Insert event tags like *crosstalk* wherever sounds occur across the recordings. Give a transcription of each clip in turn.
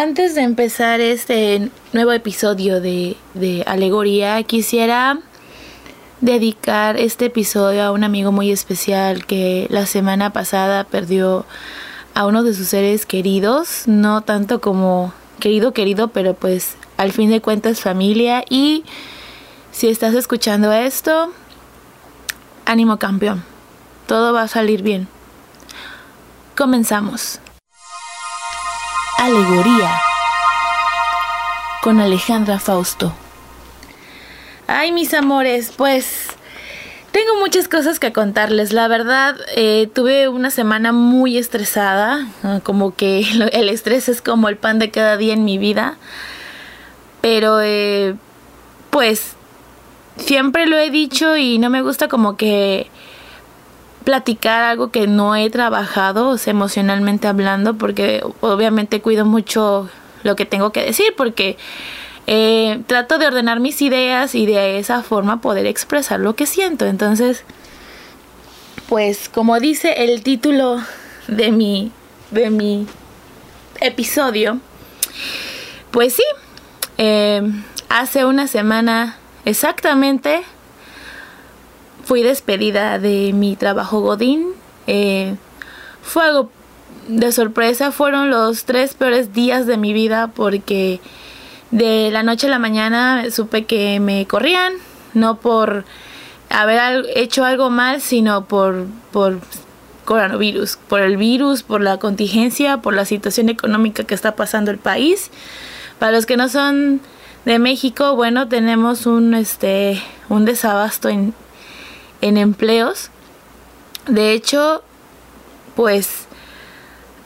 Antes de empezar este nuevo episodio de, Alegoría, quisiera dedicar este episodio a un amigo muy especial que la semana pasada perdió a uno de sus seres queridos, no tanto como querido querido, pero pues al fin de cuentas familia y si estás escuchando esto, ánimo campeón, todo va a salir bien. Comenzamos. Alegoría con Alejandra Fausto. Ay, mis amores, pues tengo muchas cosas que contarles. La verdad, eh, tuve una semana muy estresada, como que el estrés es como el pan de cada día en mi vida. Pero, eh, pues, siempre lo he dicho y no me gusta como que platicar algo que no he trabajado, emocionalmente hablando, porque obviamente cuido mucho lo que tengo que decir, porque eh, trato de ordenar mis ideas y de esa forma poder expresar lo que siento. Entonces, pues como dice el título de mi, de mi episodio, pues sí, eh, hace una semana exactamente fui despedida de mi trabajo Godín. Eh, fue algo de sorpresa, fueron los tres peores días de mi vida porque de la noche a la mañana supe que me corrían, no por haber hecho algo mal, sino por, por coronavirus, por el virus, por la contingencia, por la situación económica que está pasando el país. Para los que no son de México, bueno, tenemos un este un desabasto en, en empleos. De hecho, pues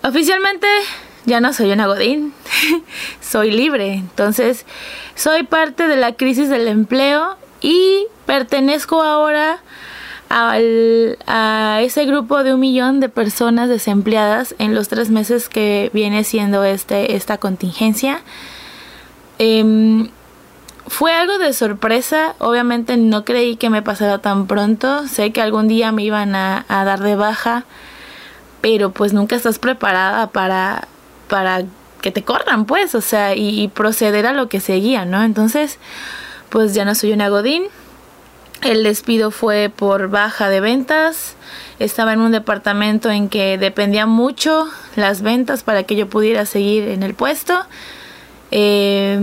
oficialmente ya no soy una godín, *laughs* soy libre. Entonces, soy parte de la crisis del empleo y pertenezco ahora al, a ese grupo de un millón de personas desempleadas en los tres meses que viene siendo este, esta contingencia. Em, fue algo de sorpresa, obviamente no creí que me pasara tan pronto, sé que algún día me iban a, dar de baja, pero pues nunca estás preparada para para que te corran, pues, o sea, y, proceder a lo que seguía, ¿no? Entonces, pues ya no soy una Godín. El despido fue por baja de ventas. Estaba en un departamento en que dependía mucho las ventas para que yo pudiera seguir en el puesto. Eh,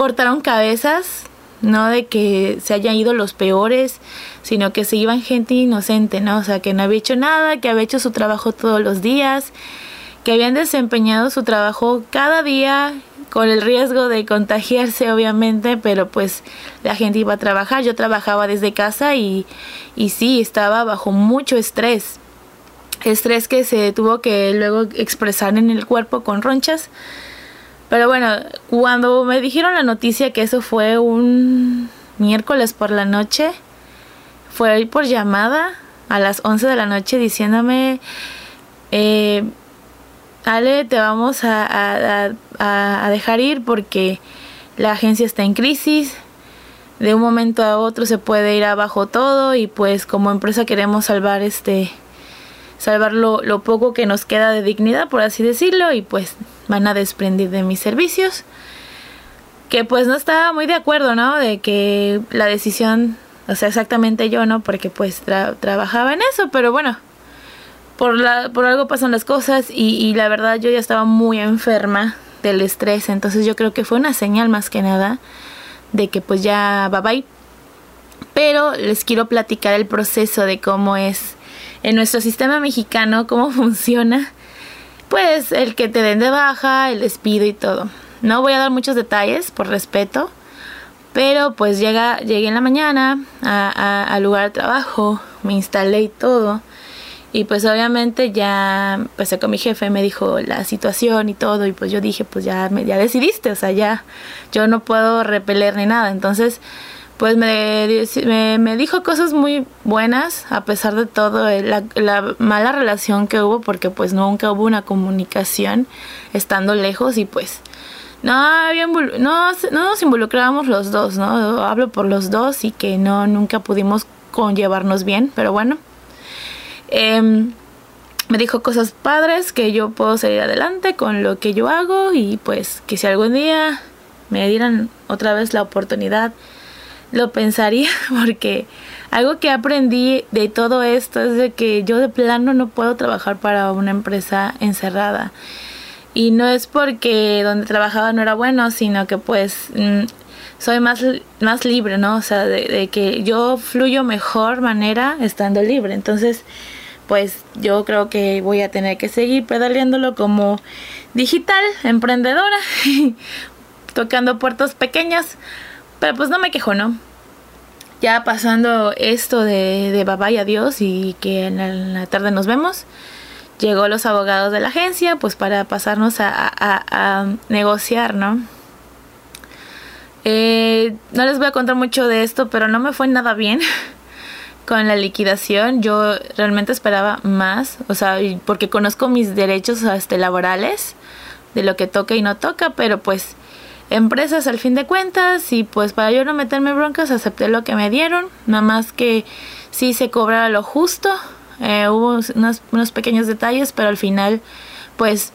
cortaron cabezas, no de que se hayan ido los peores, sino que se iban gente inocente, ¿no? O sea, que no había hecho nada, que había hecho su trabajo todos los días que habían desempeñado su trabajo cada día con el riesgo de contagiarse obviamente, pero pues la gente iba a trabajar, yo trabajaba desde casa y, y sí, estaba bajo mucho estrés, estrés que se tuvo que luego expresar en el cuerpo con ronchas. Pero bueno, cuando me dijeron la noticia que eso fue un miércoles por la noche, fue por llamada a las 11 de la noche diciéndome, eh, Ale, te vamos a, dejar ir porque la agencia está en crisis. De un momento a otro se puede ir abajo todo y pues como empresa queremos salvar este salvar lo, lo, poco que nos queda de dignidad, por así decirlo, y pues van a desprender de mis servicios. Que pues no estaba muy de acuerdo, ¿no? De que la decisión, o sea, exactamente yo, ¿no? Porque pues trabajaba en eso, pero bueno, por, la, por algo pasan las cosas y, la verdad yo ya estaba muy enferma del estrés, entonces yo creo que fue una señal más que nada de que pues ya bye bye. Pero les quiero platicar el proceso de cómo es en nuestro sistema mexicano, cómo *laughs* funciona, pues el que te den de baja, el despido y todo. No voy a dar muchos detalles por respeto, pero pues llega, llegué en la mañana al lugar de trabajo, me instalé y todo. Y pues obviamente ya empecé con mi jefe, me dijo la situación y todo, y pues yo dije, pues ya, ya decidiste, o sea, ya yo no puedo repeler ni nada. Entonces, pues me, me, dijo cosas muy buenas, a pesar de todo, eh, la, la, mala relación que hubo, porque pues nunca hubo una comunicación estando lejos y pues no, había no nos involucrábamos los dos, ¿no? Hablo por los dos y que no, nunca pudimos conllevarnos bien, pero bueno. Em, me dijo cosas padres que yo puedo seguir adelante con lo que yo hago y pues que si algún día me dieran otra vez la oportunidad lo pensaría *laughs* porque algo que aprendí de todo esto es de que yo de plano no puedo trabajar para una empresa encerrada y no es porque donde trabajaba no era bueno sino que pues mm, soy más, más libre, ¿no? O sea, de, que yo fluyo mejor manera estando libre. Entonces, pues yo creo que voy a tener que seguir pedaleándolo como digital, emprendedora, *laughs* tocando puertos pequeños, pero pues no me quejo, ¿no? Ya pasando esto de, de bye adiós y que en la, tarde nos vemos, llegó los abogados de la agencia pues para pasarnos a, a, negociar, ¿no? Eh, no les voy a contar mucho de esto, pero no me fue nada bien. *laughs* con la liquidación yo realmente esperaba más, o sea, porque conozco mis derechos este, laborales, de lo que toca y no toca, pero pues empresas al fin de cuentas y pues para yo no meterme broncas acepté lo que me dieron, nada más que sí se cobrara lo justo, eh, hubo unos, unos pequeños detalles, pero al final pues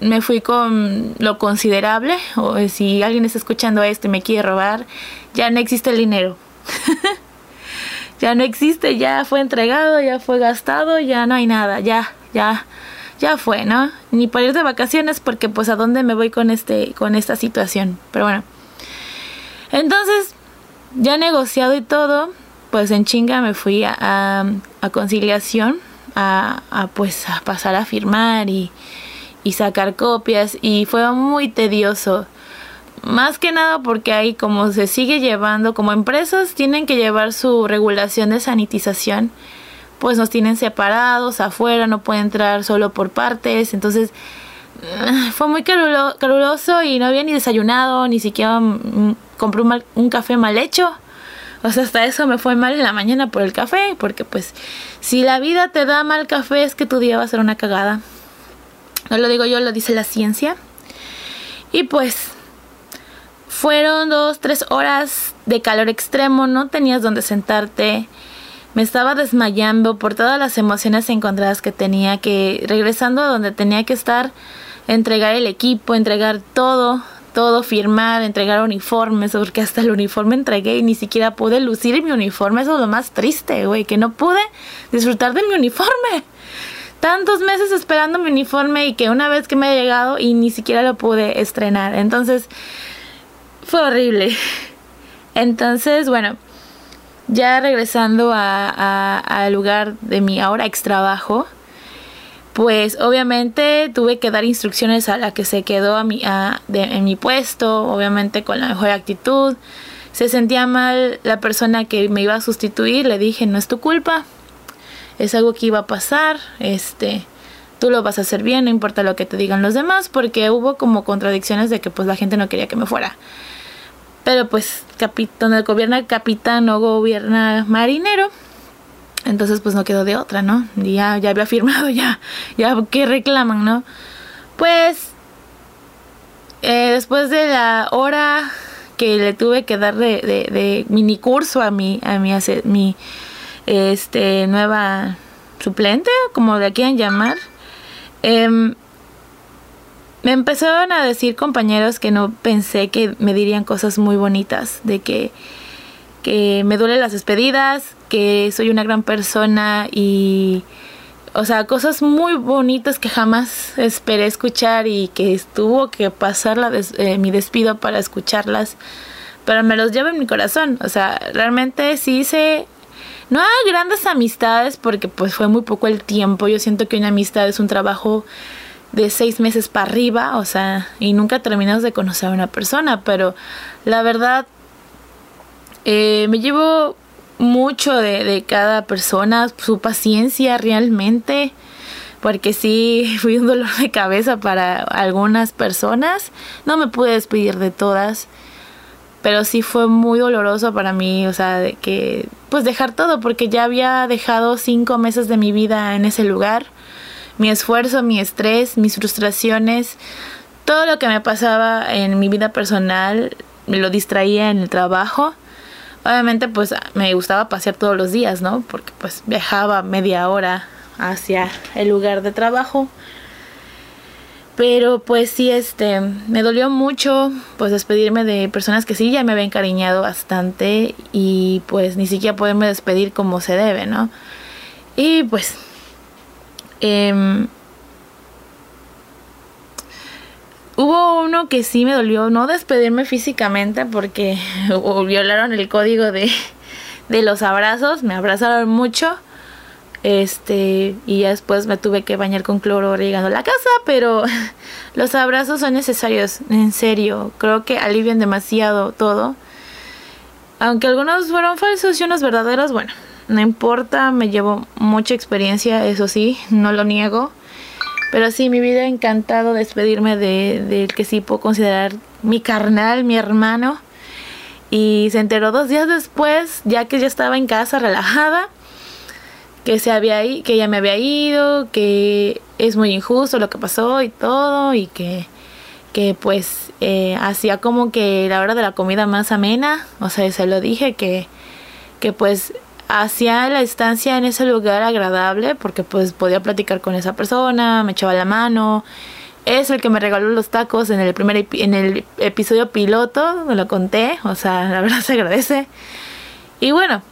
me fui con lo considerable, o si alguien está escuchando esto y me quiere robar, ya no existe el dinero. *laughs* ya no existe, ya fue entregado, ya fue gastado, ya no hay nada, ya, ya, ya fue, ¿no? Ni para ir de vacaciones porque pues a dónde me voy con este, con esta situación. Pero bueno. Entonces, ya negociado y todo, pues en chinga me fui a, a, conciliación, a, pues a pasar a firmar y, y sacar copias y fue muy tedioso más que nada porque ahí como se sigue llevando, como empresas tienen que llevar su regulación de sanitización, pues nos tienen separados afuera, no puede entrar solo por partes, entonces ah, fue muy caluroso y no había ni desayunado, ni siquiera mm, compré un, un café mal hecho. O sea, hasta eso me fue mal en la mañana por el café, porque pues si la vida te da mal café es que tu día va a ser una cagada. No lo digo yo, lo dice la ciencia. Y pues fueron dos, tres horas de calor extremo, no tenías donde sentarte. Me estaba desmayando por todas las emociones encontradas que tenía, que regresando a donde tenía que estar, entregar el equipo, entregar todo, todo, firmar, entregar uniformes, porque hasta el uniforme entregué y ni siquiera pude lucir mi uniforme. Eso es lo más triste, güey, que no pude disfrutar de mi uniforme. Tantos meses esperando mi uniforme y que una vez que me ha llegado y ni siquiera lo pude estrenar. Entonces, fue horrible. Entonces, bueno, ya regresando al lugar de mi ahora ex trabajo, pues obviamente tuve que dar instrucciones a la que se quedó a mi, en mi puesto, obviamente con la mejor actitud. Se sentía mal la persona que me iba a sustituir, le dije, no es tu culpa, es algo que iba a pasar, este, tú lo vas a hacer bien, no importa lo que te digan los demás, porque hubo como contradicciones de que pues la gente no quería que me fuera. Pero pues donde gobierna capitán no gobierna marinero. Entonces pues no quedó de otra, ¿no? ya, ya había firmado, *laughs* ya, ya, ¿qué reclaman, no? Pues eh, después de la hora que le tuve que dar de, de, mini curso a mi, a mi, mi este, nueva suplente, como le quieran llamar, eh, me empezaron a decir compañeros que no pensé que me dirían cosas muy bonitas, de que, que me duelen las despedidas, que soy una gran persona y, o sea, cosas muy bonitas que jamás esperé escuchar y que estuvo que pasar eh, mi despido para escucharlas, pero me los llevo en mi corazón, o sea, realmente sí hice no hay grandes amistades porque pues fue muy poco el tiempo, yo siento que una amistad es un trabajo de seis meses para arriba, o sea, y nunca terminas de conocer a una persona, pero la verdad eh, me llevo mucho de, cada persona, su paciencia realmente, porque sí *laughs* fui un dolor de cabeza para algunas personas, no me pude despedir de todas, pero sí fue muy doloroso para mí, o sea, de que pues dejar todo, porque ya había dejado cinco meses de mi vida en ese lugar mi esfuerzo, mi estrés, mis frustraciones, todo lo que me pasaba en mi vida personal me lo distraía en el trabajo. Obviamente pues me gustaba pasear todos los días, ¿no? Porque pues viajaba media hora hacia el lugar de trabajo. Pero pues sí, este, me dolió mucho pues despedirme de personas que sí ya me habían encariñado bastante y pues ni siquiera poderme despedir como se debe, ¿no? Y pues eh, hubo uno que sí me dolió, no despedirme físicamente porque *laughs* violaron el código de, de los abrazos, me abrazaron mucho este, y ya después me tuve que bañar con cloro llegando a la casa, pero *laughs* los abrazos son necesarios, en serio. Creo que alivian demasiado todo. Aunque algunos fueron falsos y unos verdaderos, bueno, no importa, me llevo mucha experiencia, eso sí, no lo niego. Pero sí, mi vida encantado despedirme del de, que sí puedo considerar mi carnal, mi hermano. Y se enteró dos días después, ya que ya estaba en casa relajada que se había que ya me había ido, que es muy injusto lo que pasó y todo y que que pues eh, hacía como que la hora de la comida más amena, o sea, se lo dije que que pues hacía la estancia en ese lugar agradable porque pues podía platicar con esa persona, me echaba la mano. Es el que me regaló los tacos en el primer en el episodio piloto, me lo conté, o sea, la verdad se agradece. Y bueno,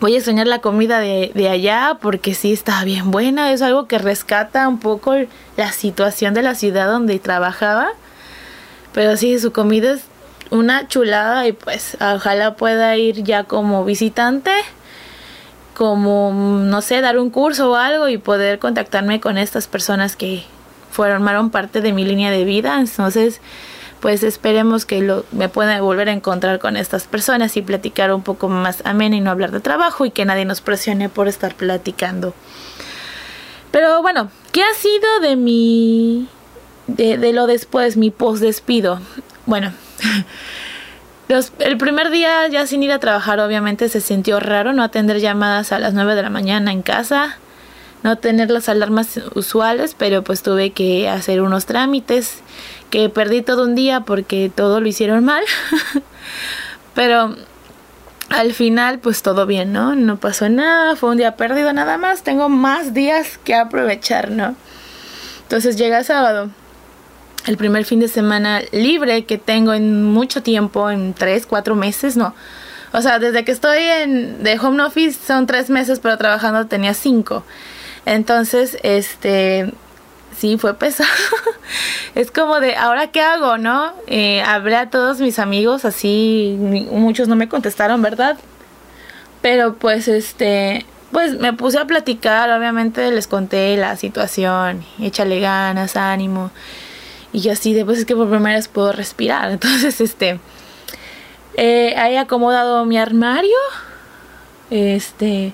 voy a extrañar la comida de, de, allá porque sí está bien buena. Es algo que rescata un poco la situación de la ciudad donde trabajaba. Pero sí, su comida es una chulada y pues ojalá pueda ir ya como visitante. Como, no sé, dar un curso o algo y poder contactarme con estas personas que formaron parte de mi línea de vida. Entonces, pues esperemos que lo, me pueda volver a encontrar con estas personas y platicar un poco más ameno y no hablar de trabajo y que nadie nos presione por estar platicando. Pero bueno, ¿qué ha sido de mi... de, de lo después, mi post despido? Bueno, *laughs* el primer día ya sin ir a trabajar obviamente se sintió raro no atender llamadas a las 9 de la mañana en casa no tener las alarmas usuales, pero pues tuve que hacer unos trámites que perdí todo un día porque todo lo hicieron mal. *laughs* pero al final pues todo bien, ¿no? No pasó nada, fue un día perdido nada más, tengo más días que aprovechar, ¿no? Entonces llega sábado, el primer fin de semana libre que tengo en mucho tiempo, en tres, cuatro meses, no. O sea, desde que estoy en de home office son tres meses, pero trabajando tenía cinco. Entonces, este, sí, fue pesado. *laughs* es como de, ¿ahora qué hago, no? Eh, hablé a todos mis amigos, así, muchos no me contestaron, ¿verdad? Pero pues, este, pues me puse a platicar, obviamente les conté la situación, échale ganas, ánimo. Y así, de pues es que por primera vez puedo respirar. *laughs* Entonces, este, eh, he acomodado mi armario. Este,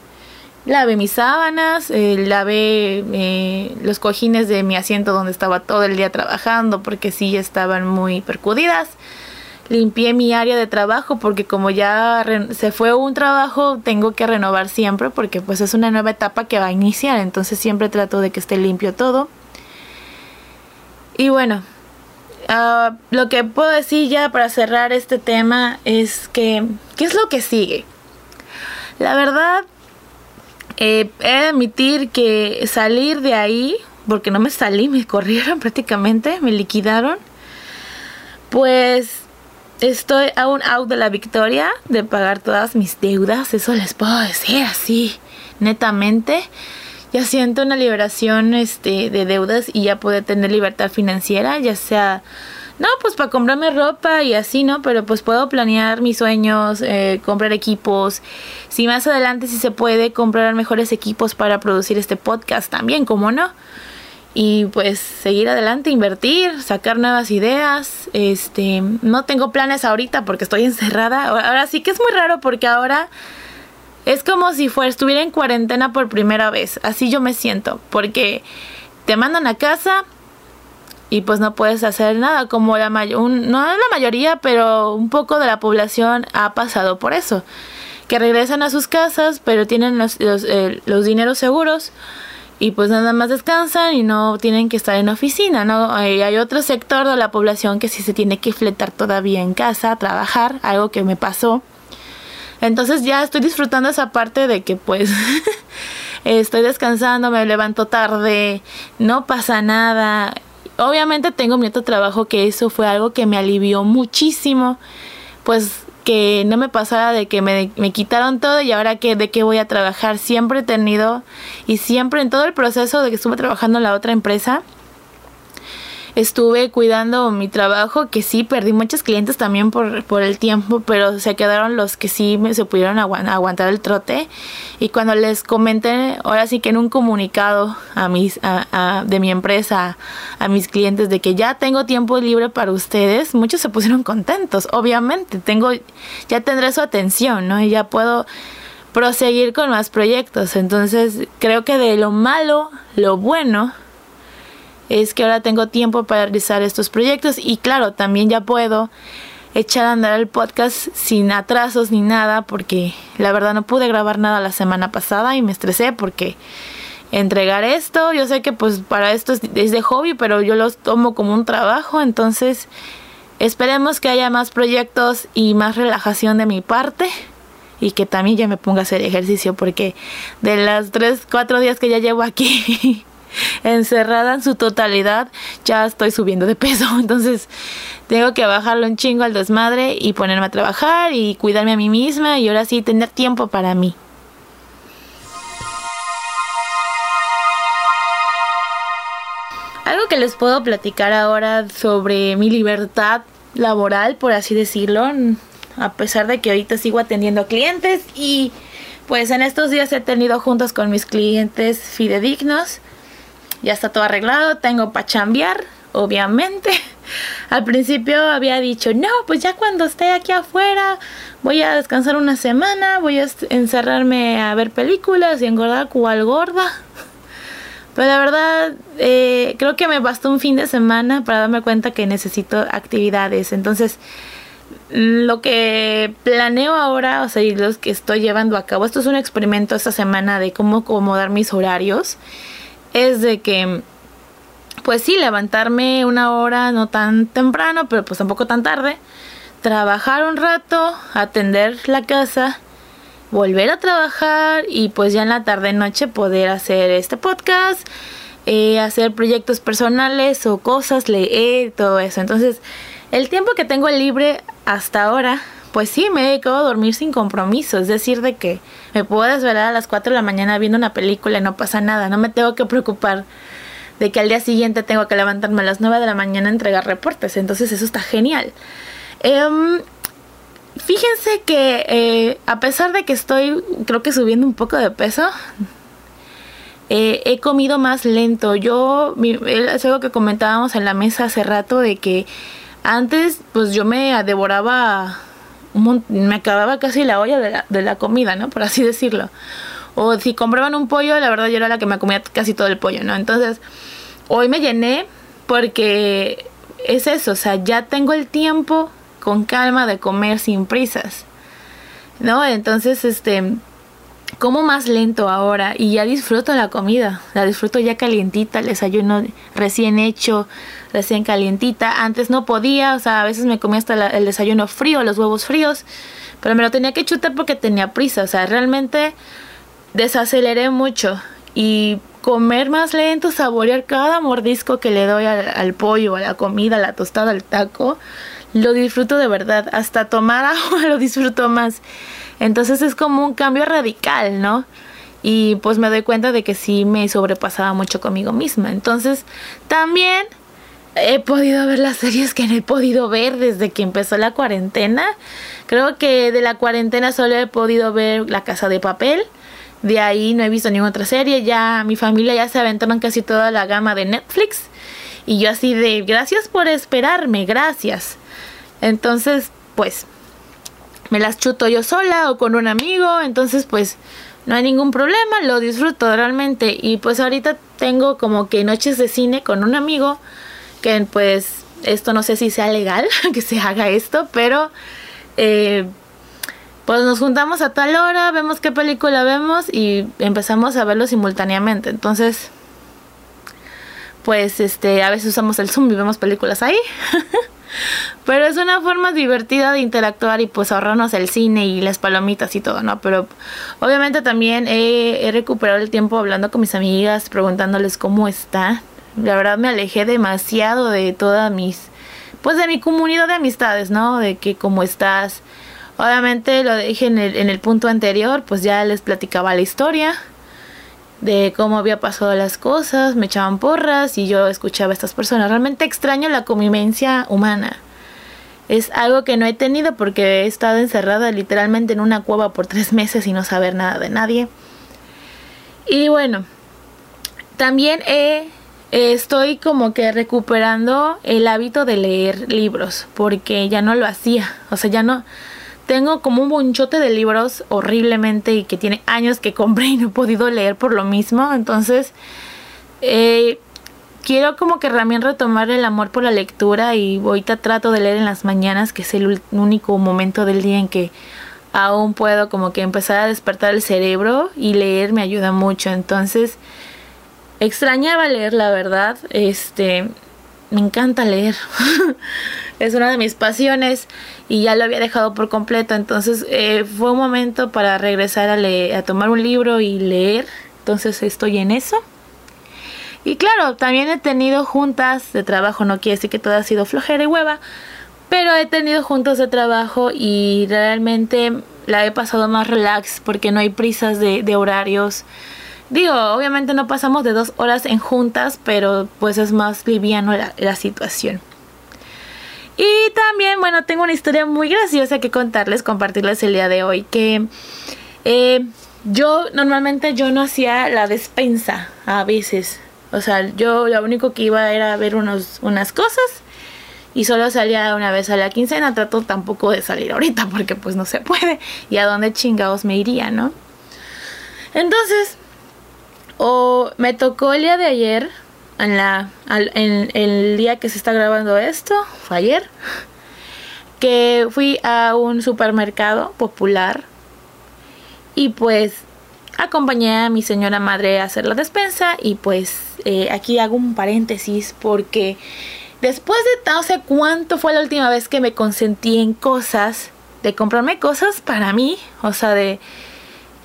lavé mis sábanas, eh, lavé eh, los cojines de mi asiento donde estaba todo el día trabajando porque sí estaban muy percudidas. Limpié mi área de trabajo porque como ya se fue un trabajo tengo que renovar siempre porque pues es una nueva etapa que va a iniciar, entonces siempre trato de que esté limpio todo. Y bueno, ah, lo que puedo decir ya para cerrar este tema es que, ¿qué es lo que sigue? La verdad, eh, he de admitir que salir de ahí, porque no me salí, *laughs* me corrieron prácticamente, me liquidaron, pues estoy aún out de la victoria de pagar todas mis deudas, eso les puedo decir así, netamente. Ya siento una liberación este, de deudas y ya puedo tener libertad financiera, ya sea no, pues para comprarme ropa y así, ¿no? Pero pues puedo planear mis sueños, eh, comprar equipos. Si más adelante si se puede comprar mejores equipos para producir este podcast también, ¿cómo no? Y pues seguir adelante, invertir, sacar nuevas ideas. Este, no tengo planes ahorita porque estoy encerrada. Ahora sí que es muy raro porque ahora es como si fuera, estuviera en cuarentena por primera vez. Así yo me siento. Porque te mandan a casa, y pues no puedes hacer nada, como la mayoría, no la mayoría, pero un poco de la población ha pasado por eso, que regresan a sus casas, pero tienen los, los, eh, dineros seguros y pues nada más descansan y no tienen que estar en oficina, ¿no? Hay, hay otro sector de la población que sí se tiene que fletar todavía en casa, trabajar, algo que me pasó. Entonces ya estoy disfrutando esa parte de que pues *laughs* estoy descansando, me levanto tarde, no pasa nada. Obviamente tengo mi otro trabajo que eso fue algo que me alivió muchísimo, pues que no me pasara de que me, me quitaron todo y ahora que de qué voy a trabajar. Siempre he tenido y siempre en todo el proceso de que estuve trabajando en la otra empresa, estuve cuidando mi trabajo, que sí, perdí muchos clientes también por, por el tiempo, pero se quedaron los que sí me, se pudieron aguantar el trote. Y cuando les comenté, ahora sí que en un comunicado a mis, de mi empresa, a mis clientes, de que ya tengo tiempo libre para ustedes, muchos se pusieron contentos, obviamente, tengo, ya tendré su atención, ¿no? Y ya puedo proseguir con más proyectos. Entonces, creo que de lo malo, lo bueno es que ahora tengo tiempo para realizar estos proyectos y claro, también ya puedo echar a andar el podcast sin atrasos ni nada porque la verdad no pude grabar nada la semana pasada y me estresé porque entregar esto, yo sé que pues para esto es, de hobby, pero yo los tomo como un trabajo, entonces esperemos que haya más proyectos y más relajación de mi parte y que también ya me ponga a hacer ejercicio porque de las 3, 4 días que ya llevo aquí *laughs* encerrada en su totalidad, ya estoy subiendo de peso. *laughs* Entonces tengo que bajarlo un chingo al desmadre y ponerme a trabajar y cuidarme a mí misma y ahora sí tener tiempo para mí. Algo que les puedo platicar ahora sobre mi libertad laboral, por así decirlo, a pesar de que ahorita sigo atendiendo clientes y pues en estos días he tenido juntos con mis clientes fidedignos ya está todo arreglado, tengo para chambear, obviamente. *laughs* Al principio había dicho, no, pues ya cuando esté aquí afuera voy a descansar una semana, voy a encerrarme a ver películas y engordar cual gorda. *laughs* Pero la verdad, eh, creo que me bastó un fin de semana para darme cuenta que necesito actividades. Entonces, lo que planeo ahora, o sea, y los que estoy llevando a cabo, esto es un experimento esta semana de cómo acomodar mis horarios es de que, pues sí, levantarme una hora, no tan temprano, pero pues tampoco tan tarde, trabajar un rato, atender la casa, volver a trabajar y pues ya en la tarde noche poder hacer este podcast, eh, hacer proyectos personales o cosas, leer, todo eso. Entonces, el tiempo que tengo libre hasta ahora pues sí, me he dedicado a dormir sin compromiso. Es decir, de que me puedo desvelar a las 4 de la mañana viendo una película y no pasa nada. No me tengo que preocupar de que al día siguiente tengo que levantarme a las 9 de la mañana a entregar reportes. Entonces eso está genial. Em, fíjense que eh, a pesar de que estoy, creo que subiendo un poco de peso, eh, he comido más lento. Yo, es algo que comentábamos en la mesa hace rato de que antes, pues yo me devoraba me acababa casi la olla de la, de la comida, ¿no? Por así decirlo. O si compraban un pollo, la verdad yo era la que me comía casi todo el pollo, ¿no? Entonces, hoy me llené porque es eso, o sea, ya tengo el tiempo con calma de comer sin prisas, ¿no? Entonces, este, como más lento ahora y ya disfruto la comida, la disfruto ya calientita, el desayuno recién hecho, recién calientita. Antes no podía, o sea, a veces me comía hasta el desayuno frío, los huevos fríos, pero me lo tenía que chutar porque tenía prisa, o sea, realmente desaceleré mucho y comer más lento, saborear cada mordisco que le doy al, al pollo, a la comida, a la tostada, al taco, lo disfruto de verdad, hasta tomar *laughs* agua lo disfruto más. Entonces es como un cambio radical, ¿no? Y pues me doy cuenta de que sí me sobrepasaba mucho conmigo misma. Entonces también he podido ver las series que no he podido ver desde que empezó la cuarentena. Creo que de la cuarentena solo he podido ver La Casa de Papel. De ahí no he visto ninguna otra serie. Ya mi familia ya se aventaron casi toda la gama de Netflix. Y yo así de gracias por esperarme, gracias. Entonces, pues me las chuto yo sola o con un amigo, entonces pues no hay ningún problema, lo disfruto realmente. Y pues ahorita tengo como que noches de cine con un amigo que pues esto no sé si sea legal *laughs* que se haga esto, pero eh, pues nos juntamos a tal hora, vemos qué película vemos y empezamos a verlo simultáneamente, entonces pues este a veces usamos el Zoom y vemos películas ahí *laughs* Pero es una forma divertida de interactuar y pues ahorrarnos el cine y las palomitas y todo, ¿no? Pero obviamente también he, recuperado el tiempo hablando con mis amigas, preguntándoles cómo está. La verdad me alejé demasiado de todas mis, pues de mi comunidad de amistades, ¿no? De que cómo estás. Obviamente lo dije en el, en el punto anterior, pues ya les platicaba la historia de cómo había pasado las cosas, me echaban porras y yo escuchaba a estas personas. Realmente extraño la convivencia humana. Es algo que no he tenido porque he estado encerrada literalmente en una cueva por tres meses y no saber nada de nadie. Y bueno, también estoy como que recuperando el hábito de leer libros porque ya no lo hacía. O sea, ya no, tengo como un bonchote de libros horriblemente y que tiene años que compré y no he podido leer por lo mismo. Entonces, eh, quiero como que también retomar el amor por la lectura y ahorita trato de leer en las mañanas, que es el único momento del día en que aún puedo como que empezar a despertar el cerebro y leer me ayuda mucho. Entonces, extrañaba leer, la verdad. Este, me encanta leer. *laughs* es una de mis pasiones y ya lo había dejado por completo. Entonces eh, fue un momento para regresar a, leer, a tomar un libro y leer. Entonces estoy en eso. Y claro, también he tenido juntas de trabajo, no quiere decir que todo ha sido flojera y hueva, pero he tenido juntas de trabajo y realmente la he pasado más relax porque no hay prisas de, de horarios. Digo, obviamente no pasamos de dos horas en juntas, pero pues es más liviano la, situación. Y también, bueno, tengo una historia muy graciosa que contarles, compartirles el día de hoy, que eh, yo normalmente yo no hacía la despensa a veces. O sea, yo lo único que iba era ver unos, unas cosas y solo salía una vez a la quincena. Trato tampoco de salir ahorita porque pues no se puede. Y a dónde chingados me iría, ¿no? Entonces, o me tocó el día de ayer, en, la, en, el día que se está grabando esto, fue ayer, que fui a un supermercado popular y pues acompañé a mi señora madre a hacer la despensa y pues eh, aquí hago un paréntesis porque después de no sé cuánto fue la última vez que me consentí en cosas, de comprarme cosas para mí, o sea, de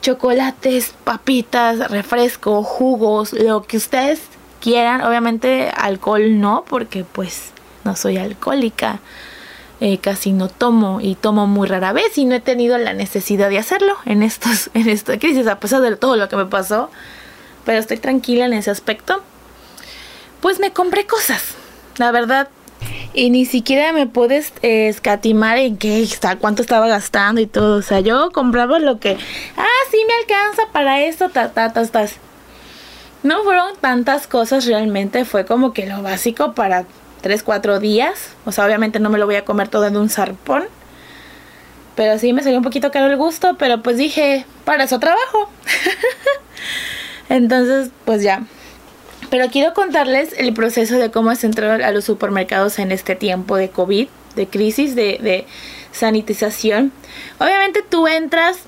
chocolates, papitas, refresco, jugos, lo que ustedes quieran. Obviamente alcohol no, porque pues no soy alcohólica. Eh, casi no tomo y tomo muy rara vez y no he tenido la necesidad de hacerlo en estos *laughs* en esta crisis a pesar de todo lo que me pasó pero estoy tranquila en ese aspecto pues me compré cosas la verdad y ni siquiera me puedes escatimar en qué está, cuánto estaba gastando y todo. O sea, yo compraba lo que, ah, sí me alcanza para esto, ta, ta, ta, ta. No fueron tantas cosas realmente, fue como que lo básico para 3, 4 días. O sea, obviamente no me lo voy a comer todo en un zarpón. Pero sí me salió un poquito caro el gusto, pero pues dije, para eso trabajo. *laughs* Entonces, pues ya, pero quiero contarles el proceso de cómo se entró a los supermercados en este tiempo de COVID, de crisis, de, sanitización. Obviamente tú entras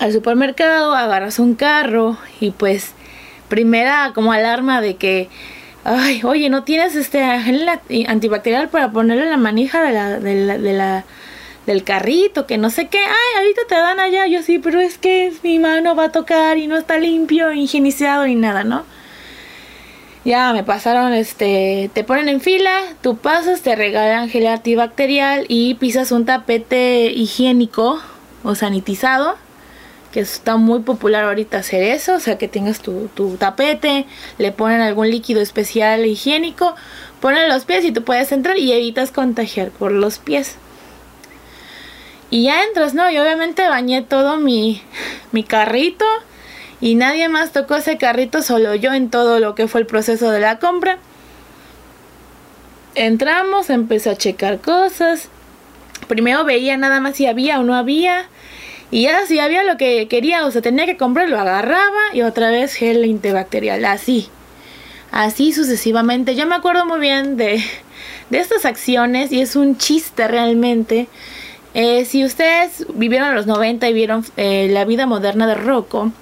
al supermercado, agarras un carro y pues primera como alarma de que, ay, oye, no tienes este antibacterial para ponerle la manija de la, de la, del carrito, que no sé qué, ay, ahorita te dan allá, yo sí, pero es que mi mano va a tocar y no está limpio, higienizado ni nada, ¿no? Ya me pasaron, este, te ponen en fila, tú pasas, te regalan gel antibacterial y pisas un tapete higiénico o sanitizado, que está muy popular ahorita hacer eso, o sea que tengas tu, tu tapete, le ponen algún líquido especial higiénico, ponen los pies y tú puedes entrar y evitas contagiar por los pies. Y ya entras, ¿no? Y obviamente bañé todo mi, mi carrito y nadie más tocó ese carrito, solo yo en todo lo que fue el proceso de la compra. Entramos, empecé a checar cosas. Primero veía nada más si había o no había. Y ya si había lo que quería, o sea, tenía que comprar, lo agarraba y otra vez gel antibacterial, así. Así sucesivamente. Yo me acuerdo muy bien de, de estas acciones y es un chiste realmente. Eh, si ustedes vivieron los 90 y vieron eh, la vida moderna de Rocco,